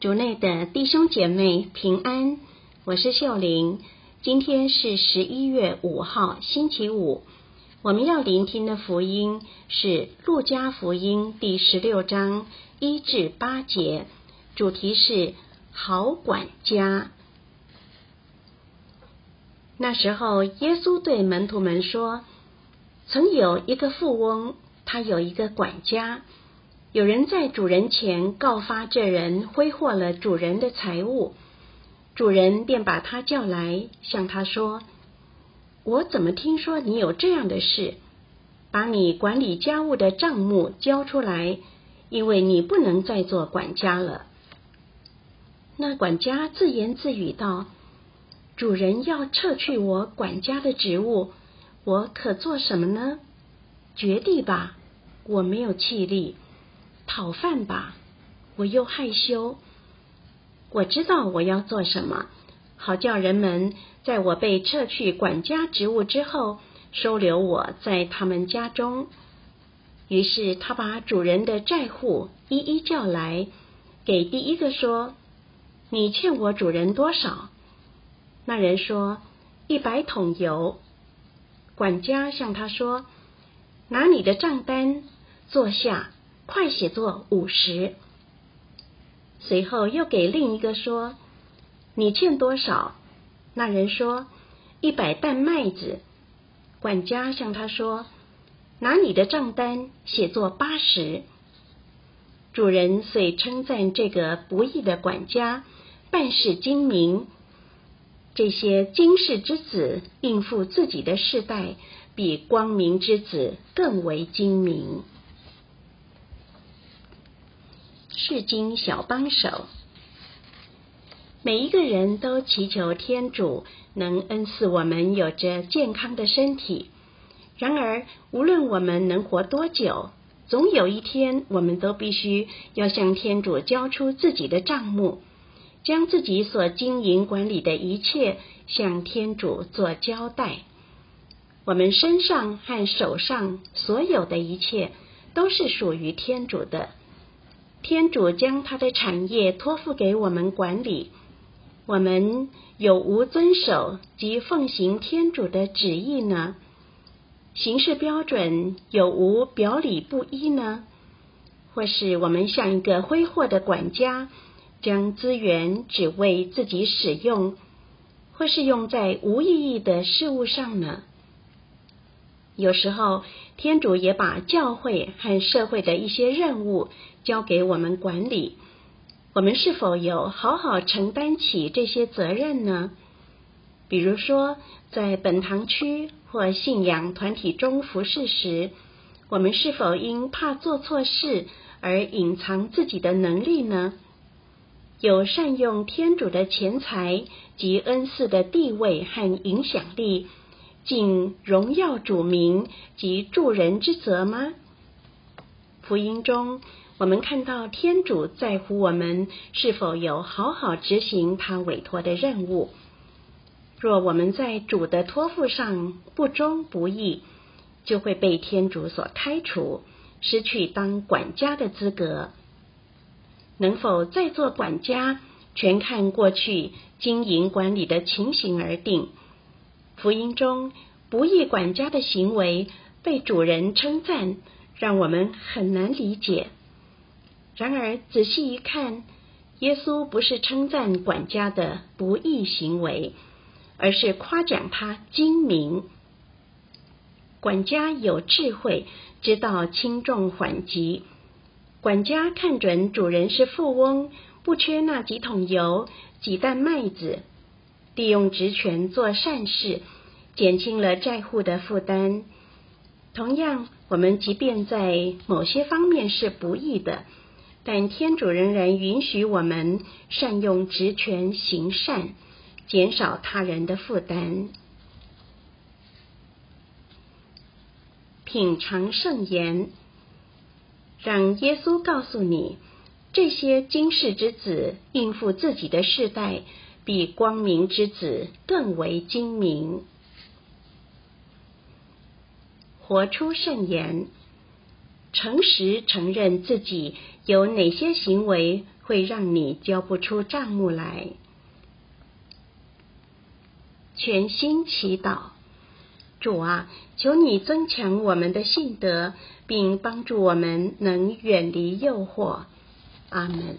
主内的弟兄姐妹平安，我是秀玲。今天是十一月五号，星期五。我们要聆听的福音是《路加福音》第十六章一至八节，主题是好管家。那时候，耶稣对门徒们说：“曾有一个富翁，他有一个管家。”有人在主人前告发这人挥霍了主人的财物，主人便把他叫来，向他说：“我怎么听说你有这样的事？把你管理家务的账目交出来，因为你不能再做管家了。”那管家自言自语道：“主人要撤去我管家的职务，我可做什么呢？绝地吧，我没有气力。”讨饭吧，我又害羞。我知道我要做什么，好叫人们在我被撤去管家职务之后，收留我在他们家中。于是他把主人的债户一一叫来，给第一个说：“你欠我主人多少？”那人说：“一百桶油。”管家向他说：“拿你的账单，坐下。”快写作五十，随后又给另一个说：“你欠多少？”那人说：“一百担麦子。”管家向他说：“拿你的账单写作八十。”主人遂称赞这个不义的管家办事精明。这些经世之子应付自己的世代，比光明之子更为精明。是经小帮手，每一个人都祈求天主能恩赐我们有着健康的身体。然而，无论我们能活多久，总有一天，我们都必须要向天主交出自己的账目，将自己所经营管理的一切向天主做交代。我们身上和手上所有的一切，都是属于天主的。天主将他的产业托付给我们管理，我们有无遵守及奉行天主的旨意呢？行事标准有无表里不一呢？或是我们像一个挥霍的管家，将资源只为自己使用，或是用在无意义的事物上呢？有时候，天主也把教会和社会的一些任务交给我们管理。我们是否有好好承担起这些责任呢？比如说，在本堂区或信仰团体中服侍时，我们是否因怕做错事而隐藏自己的能力呢？有善用天主的钱财及恩赐的地位和影响力？尽荣耀主名及助人之责吗？福音中，我们看到天主在乎我们是否有好好执行他委托的任务。若我们在主的托付上不忠不义，就会被天主所开除，失去当管家的资格。能否再做管家，全看过去经营管理的情形而定。福音中不义管家的行为被主人称赞，让我们很难理解。然而仔细一看，耶稣不是称赞管家的不义行为，而是夸奖他精明。管家有智慧，知道轻重缓急。管家看准主人是富翁，不缺那几桶油、几担麦子。利用职权做善事，减轻了债户的负担。同样，我们即便在某些方面是不义的，但天主仍然允许我们善用职权行善，减少他人的负担。品尝圣言，让耶稣告诉你，这些经世之子应付自己的世代。比光明之子更为精明，活出圣言，诚实承认自己有哪些行为会让你交不出账目来。全心祈祷，主啊，求你增强我们的信德，并帮助我们能远离诱惑。阿门。